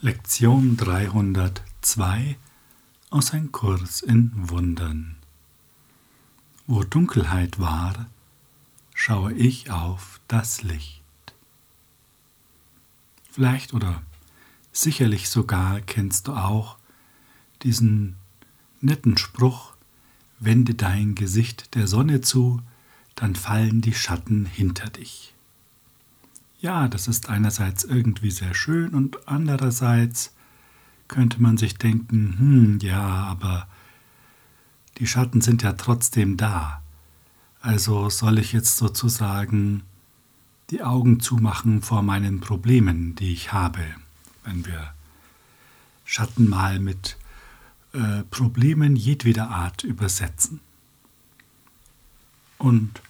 Lektion 302 aus Ein Kurs in Wundern. Wo Dunkelheit war, schaue ich auf das Licht. Vielleicht oder sicherlich sogar kennst du auch diesen netten Spruch, wende dein Gesicht der Sonne zu, dann fallen die Schatten hinter dich. Ja, das ist einerseits irgendwie sehr schön und andererseits könnte man sich denken, hm, ja, aber die Schatten sind ja trotzdem da. Also soll ich jetzt sozusagen die Augen zumachen vor meinen Problemen, die ich habe, wenn wir Schatten mal mit äh, Problemen jedweder Art übersetzen. Und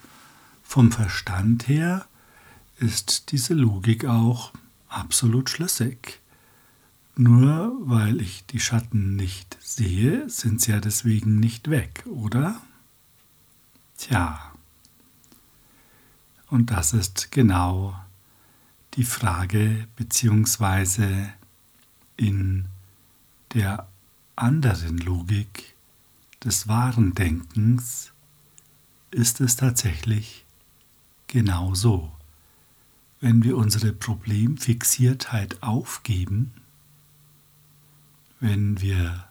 vom Verstand her ist diese Logik auch absolut schlüssig. Nur weil ich die Schatten nicht sehe, sind sie ja deswegen nicht weg, oder? Tja, und das ist genau die Frage, beziehungsweise in der anderen Logik des wahren Denkens ist es tatsächlich genau so wenn wir unsere Problemfixiertheit aufgeben, wenn wir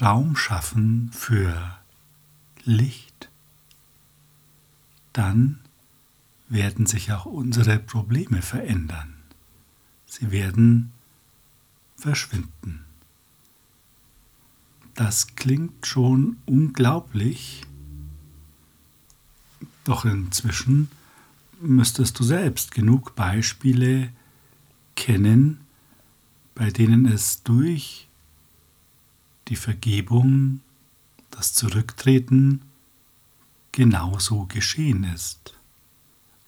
Raum schaffen für Licht, dann werden sich auch unsere Probleme verändern. Sie werden verschwinden. Das klingt schon unglaublich, doch inzwischen müsstest du selbst genug Beispiele kennen, bei denen es durch die Vergebung, das Zurücktreten genauso geschehen ist.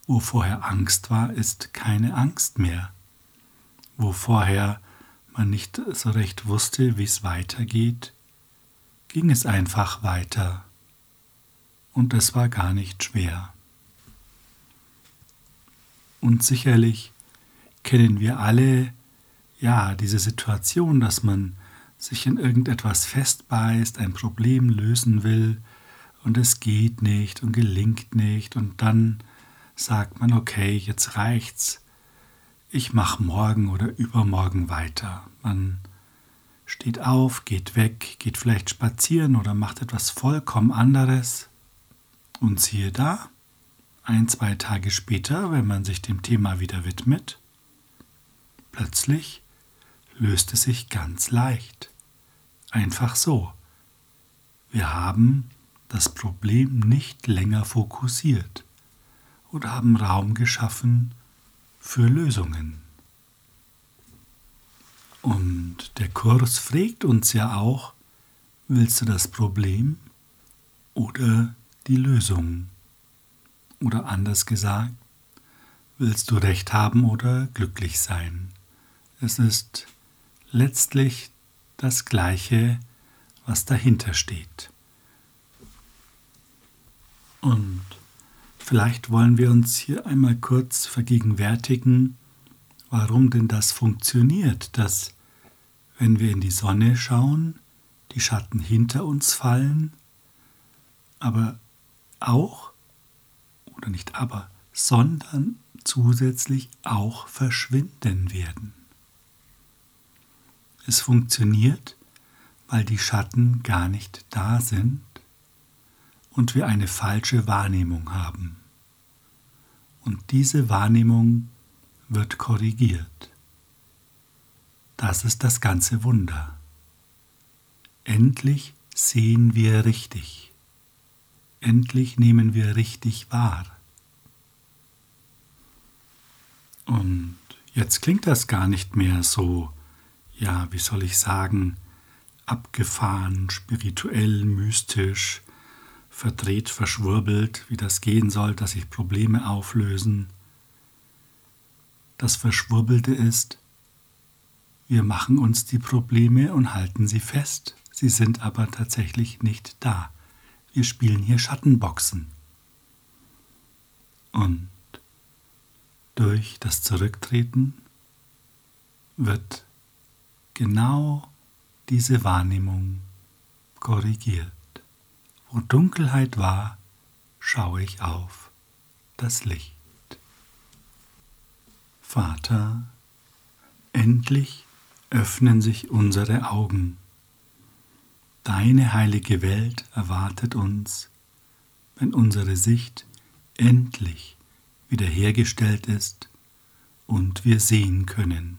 Wo vorher Angst war, ist keine Angst mehr. Wo vorher man nicht so recht wusste, wie es weitergeht, ging es einfach weiter. Und es war gar nicht schwer. Und sicherlich kennen wir alle ja diese Situation, dass man sich in irgendetwas festbeißt, ein Problem lösen will und es geht nicht und gelingt nicht und dann sagt man, okay, jetzt reicht's. Ich mache morgen oder übermorgen weiter. Man steht auf, geht weg, geht vielleicht spazieren oder macht etwas vollkommen anderes und siehe da, ein, zwei Tage später, wenn man sich dem Thema wieder widmet, plötzlich löst es sich ganz leicht. Einfach so. Wir haben das Problem nicht länger fokussiert und haben Raum geschaffen für Lösungen. Und der Kurs fragt uns ja auch, willst du das Problem oder die Lösung? Oder anders gesagt, willst du recht haben oder glücklich sein? Es ist letztlich das Gleiche, was dahinter steht. Und vielleicht wollen wir uns hier einmal kurz vergegenwärtigen, warum denn das funktioniert, dass wenn wir in die Sonne schauen, die Schatten hinter uns fallen, aber auch oder nicht aber, sondern zusätzlich auch verschwinden werden. Es funktioniert, weil die Schatten gar nicht da sind und wir eine falsche Wahrnehmung haben. Und diese Wahrnehmung wird korrigiert. Das ist das ganze Wunder. Endlich sehen wir richtig. Endlich nehmen wir richtig wahr. Und jetzt klingt das gar nicht mehr so, ja, wie soll ich sagen, abgefahren, spirituell, mystisch, verdreht, verschwurbelt, wie das gehen soll, dass sich Probleme auflösen. Das Verschwurbelte ist, wir machen uns die Probleme und halten sie fest, sie sind aber tatsächlich nicht da wir spielen hier Schattenboxen. Und durch das Zurücktreten wird genau diese Wahrnehmung korrigiert. Wo Dunkelheit war, schaue ich auf das Licht. Vater, endlich öffnen sich unsere Augen. Deine heilige Welt erwartet uns, wenn unsere Sicht endlich wiederhergestellt ist und wir sehen können.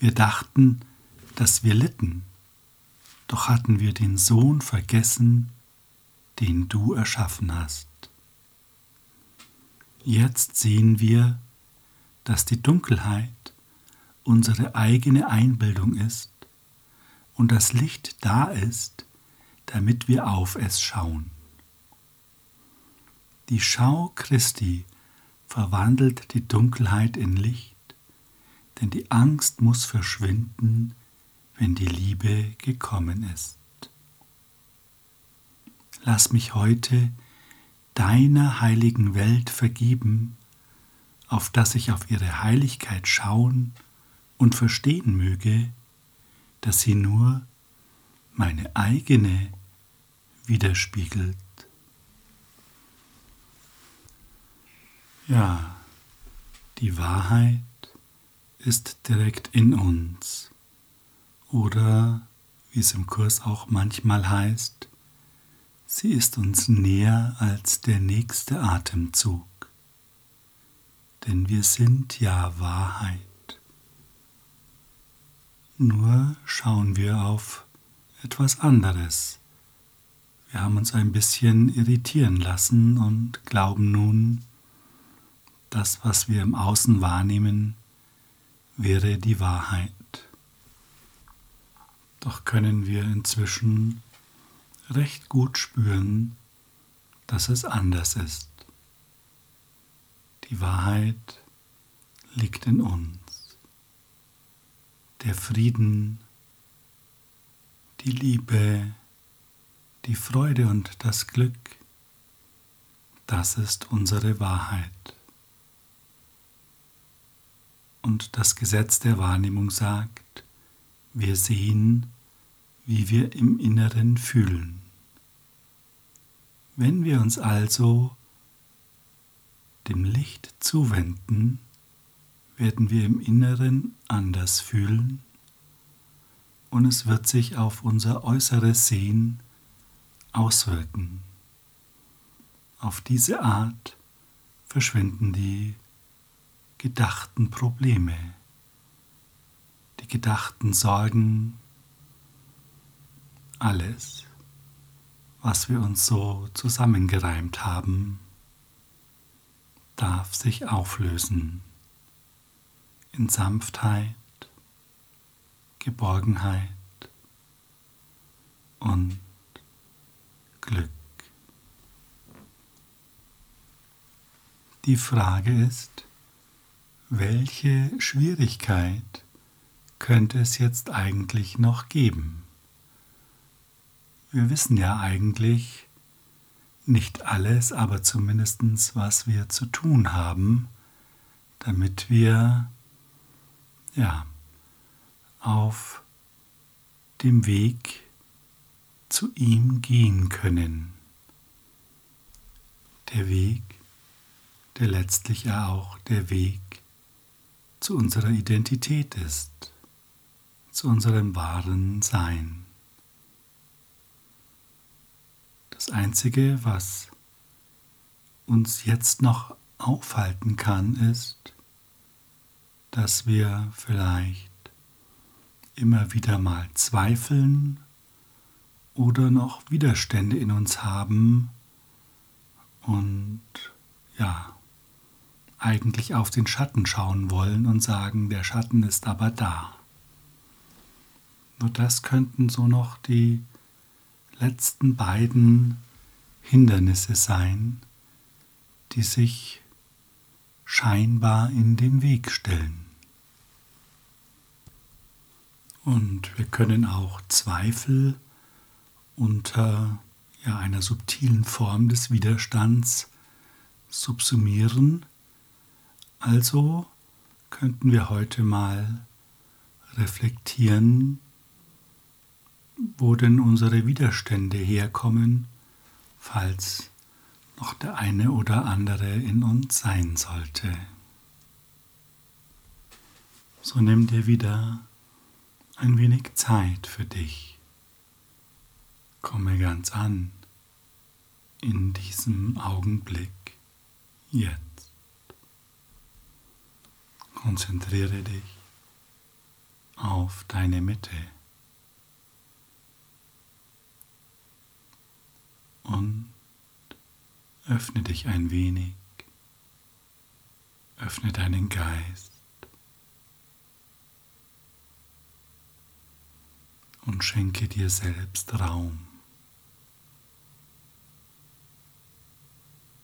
Wir dachten, dass wir litten, doch hatten wir den Sohn vergessen, den du erschaffen hast. Jetzt sehen wir, dass die Dunkelheit unsere eigene Einbildung ist und das Licht da ist, damit wir auf es schauen. Die Schau Christi verwandelt die Dunkelheit in Licht, denn die Angst muss verschwinden, wenn die Liebe gekommen ist. Lass mich heute deiner heiligen Welt vergeben, auf dass ich auf ihre Heiligkeit schauen und verstehen möge, dass sie nur meine eigene widerspiegelt. Ja, die Wahrheit ist direkt in uns oder, wie es im Kurs auch manchmal heißt, sie ist uns näher als der nächste Atemzug, denn wir sind ja Wahrheit. Nur schauen wir auf etwas anderes. Wir haben uns ein bisschen irritieren lassen und glauben nun, das, was wir im Außen wahrnehmen, wäre die Wahrheit. Doch können wir inzwischen recht gut spüren, dass es anders ist. Die Wahrheit liegt in uns. Der Frieden, die Liebe, die Freude und das Glück, das ist unsere Wahrheit. Und das Gesetz der Wahrnehmung sagt, wir sehen, wie wir im Inneren fühlen. Wenn wir uns also dem Licht zuwenden, werden wir im Inneren anders fühlen und es wird sich auf unser äußeres Sehen auswirken. Auf diese Art verschwinden die gedachten Probleme, die gedachten Sorgen, alles, was wir uns so zusammengereimt haben, darf sich auflösen in Sanftheit, Geborgenheit und Glück. Die Frage ist, welche Schwierigkeit könnte es jetzt eigentlich noch geben? Wir wissen ja eigentlich nicht alles, aber zumindest was wir zu tun haben, damit wir ja auf dem Weg zu ihm gehen können. Der Weg, der letztlich ja auch der Weg zu unserer Identität ist, zu unserem wahren Sein. Das Einzige, was uns jetzt noch aufhalten kann, ist, dass wir vielleicht immer wieder mal zweifeln oder noch Widerstände in uns haben und ja, eigentlich auf den Schatten schauen wollen und sagen, der Schatten ist aber da. Nur das könnten so noch die letzten beiden Hindernisse sein, die sich scheinbar in den Weg stellen. Und wir können auch Zweifel unter ja, einer subtilen Form des Widerstands subsumieren also könnten wir heute mal reflektieren, wo denn unsere Widerstände herkommen, falls noch der eine oder andere in uns sein sollte. So nimm dir wieder ein wenig Zeit für dich. Komme ganz an in diesem Augenblick jetzt. Konzentriere dich auf deine Mitte und öffne dich ein wenig, öffne deinen Geist und schenke dir selbst Raum.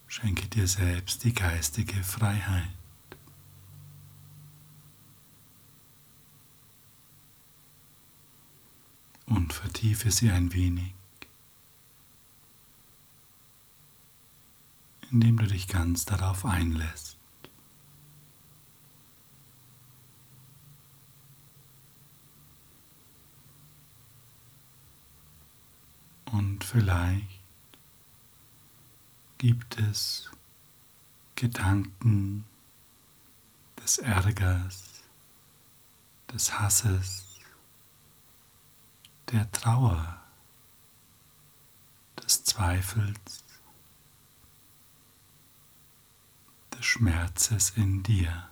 Schenke dir selbst die geistige Freiheit. und vertiefe sie ein wenig, indem du dich ganz darauf einlässt. Und vielleicht gibt es Gedanken des Ärgers, des Hasses, der Trauer, des Zweifels, des Schmerzes in dir.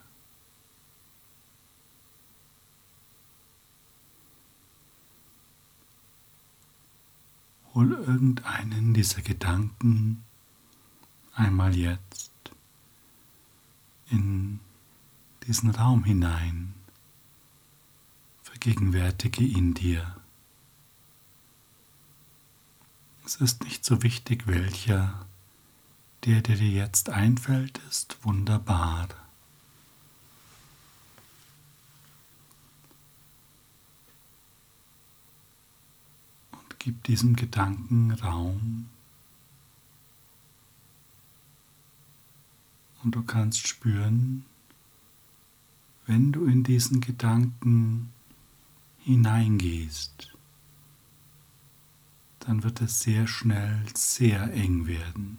Hol irgendeinen dieser Gedanken einmal jetzt in diesen Raum hinein, vergegenwärtige ihn dir. Es ist nicht so wichtig, welcher, der, der dir jetzt einfällt, ist wunderbar. Und gib diesem Gedanken Raum. Und du kannst spüren, wenn du in diesen Gedanken hineingehst, dann wird es sehr schnell sehr eng werden.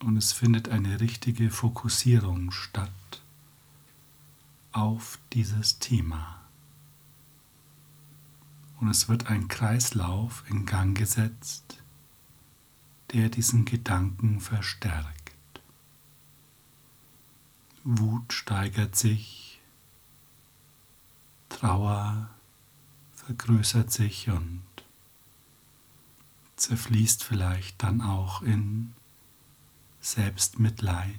Und es findet eine richtige Fokussierung statt auf dieses Thema. Und es wird ein Kreislauf in Gang gesetzt, der diesen Gedanken verstärkt. Wut steigert sich, Trauer vergrößert sich und zerfließt vielleicht dann auch in Selbstmitleid,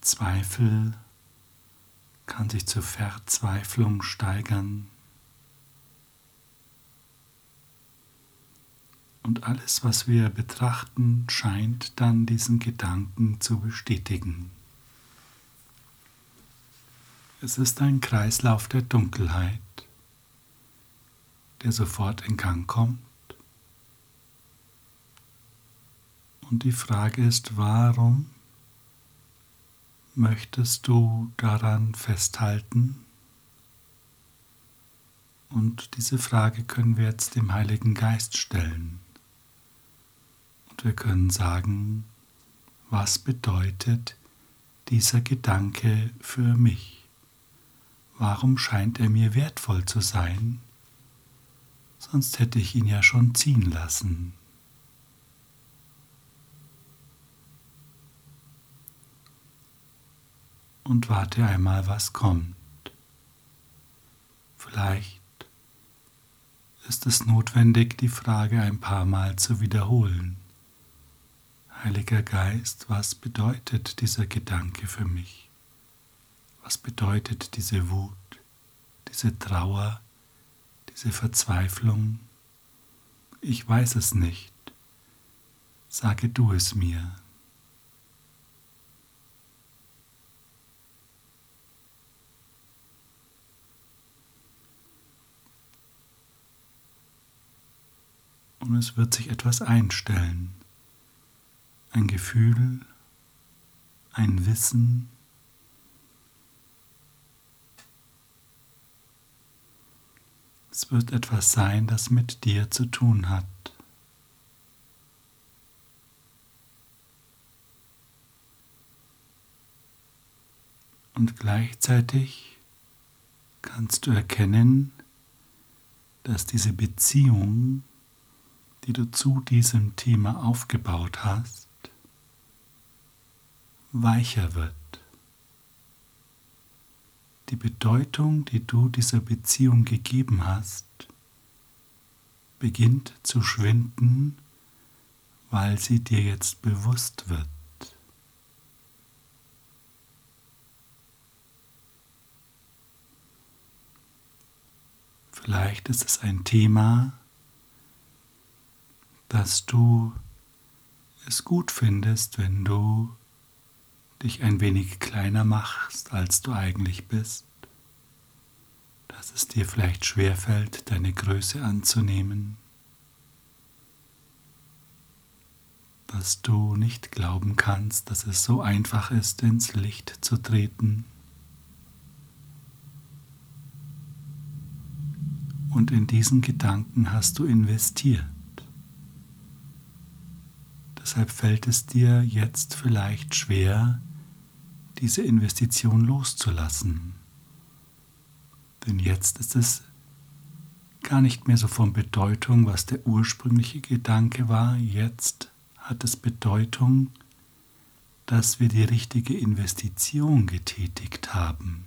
Zweifel kann sich zur Verzweiflung steigern und alles, was wir betrachten, scheint dann diesen Gedanken zu bestätigen. Es ist ein Kreislauf der Dunkelheit der sofort in Gang kommt. Und die Frage ist, warum möchtest du daran festhalten? Und diese Frage können wir jetzt dem Heiligen Geist stellen. Und wir können sagen, was bedeutet dieser Gedanke für mich? Warum scheint er mir wertvoll zu sein? sonst hätte ich ihn ja schon ziehen lassen. Und warte einmal, was kommt. Vielleicht ist es notwendig, die Frage ein paar Mal zu wiederholen. Heiliger Geist, was bedeutet dieser Gedanke für mich? Was bedeutet diese Wut, diese Trauer, diese Verzweiflung? Ich weiß es nicht. Sage du es mir. es wird sich etwas einstellen. Ein Gefühl, ein Wissen. Es wird etwas sein, das mit dir zu tun hat. Und gleichzeitig kannst du erkennen, dass diese Beziehung die du zu diesem Thema aufgebaut hast, weicher wird. Die Bedeutung, die du dieser Beziehung gegeben hast, beginnt zu schwinden, weil sie dir jetzt bewusst wird. Vielleicht ist es ein Thema, dass du es gut findest, wenn du dich ein wenig kleiner machst, als du eigentlich bist, dass es dir vielleicht schwerfällt, deine Größe anzunehmen, dass du nicht glauben kannst, dass es so einfach ist, ins Licht zu treten. Und in diesen Gedanken hast du investiert. Deshalb fällt es dir jetzt vielleicht schwer, diese Investition loszulassen. Denn jetzt ist es gar nicht mehr so von Bedeutung, was der ursprüngliche Gedanke war. Jetzt hat es Bedeutung, dass wir die richtige Investition getätigt haben.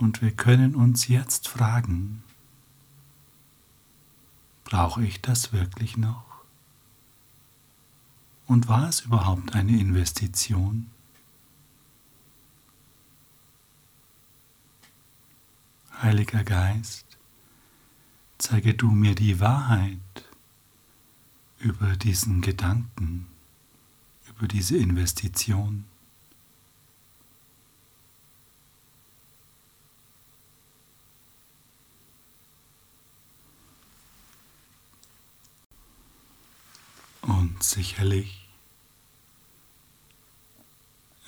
Und wir können uns jetzt fragen, brauche ich das wirklich noch? Und war es überhaupt eine Investition? Heiliger Geist, zeige du mir die Wahrheit über diesen Gedanken, über diese Investition. Und sicherlich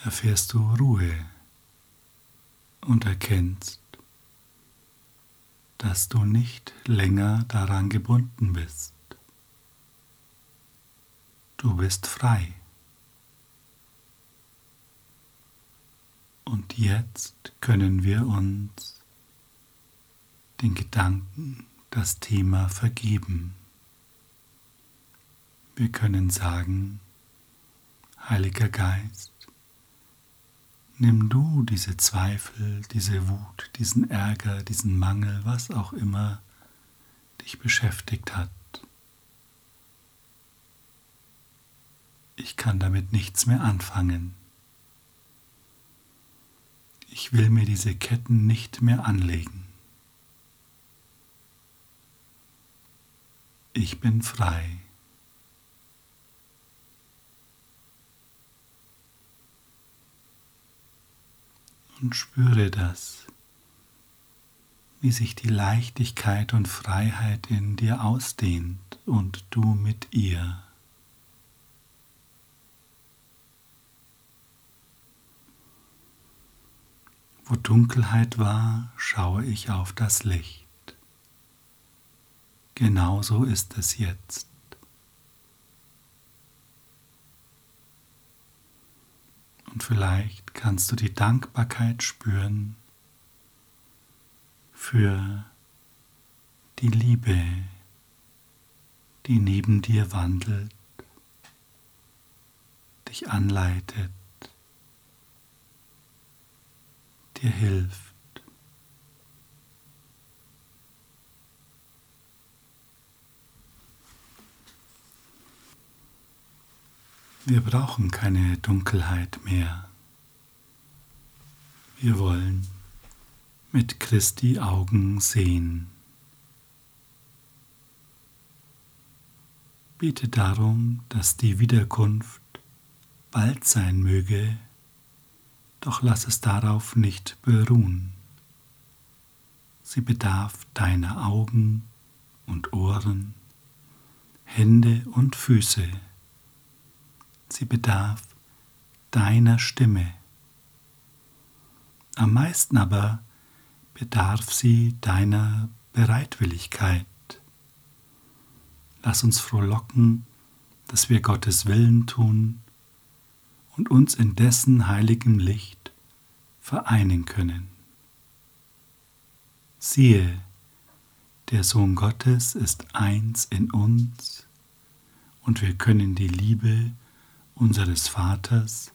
erfährst du Ruhe und erkennst, dass du nicht länger daran gebunden bist. Du bist frei. Und jetzt können wir uns den Gedanken, das Thema vergeben. Wir können sagen, Heiliger Geist, nimm du diese Zweifel, diese Wut, diesen Ärger, diesen Mangel, was auch immer dich beschäftigt hat. Ich kann damit nichts mehr anfangen. Ich will mir diese Ketten nicht mehr anlegen. Ich bin frei. Und spüre das, wie sich die Leichtigkeit und Freiheit in dir ausdehnt und du mit ihr. Wo Dunkelheit war, schaue ich auf das Licht. Genauso ist es jetzt. Und vielleicht kannst du die Dankbarkeit spüren für die Liebe, die neben dir wandelt, dich anleitet, dir hilft. Wir brauchen keine Dunkelheit mehr. Wir wollen mit Christi Augen sehen. Bitte darum, dass die Wiederkunft bald sein möge, doch lass es darauf nicht beruhen. Sie bedarf deiner Augen und Ohren, Hände und Füße. Sie bedarf deiner Stimme. Am meisten aber bedarf sie deiner Bereitwilligkeit. Lass uns frohlocken, dass wir Gottes Willen tun und uns in dessen heiligem Licht vereinen können. Siehe, der Sohn Gottes ist eins in uns und wir können die Liebe unseres Vaters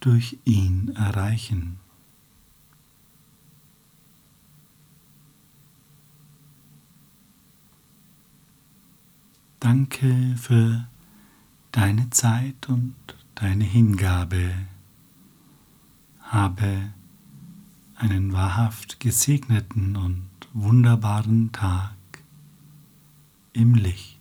durch ihn erreichen. Danke für deine Zeit und deine Hingabe. Habe einen wahrhaft gesegneten und wunderbaren Tag im Licht.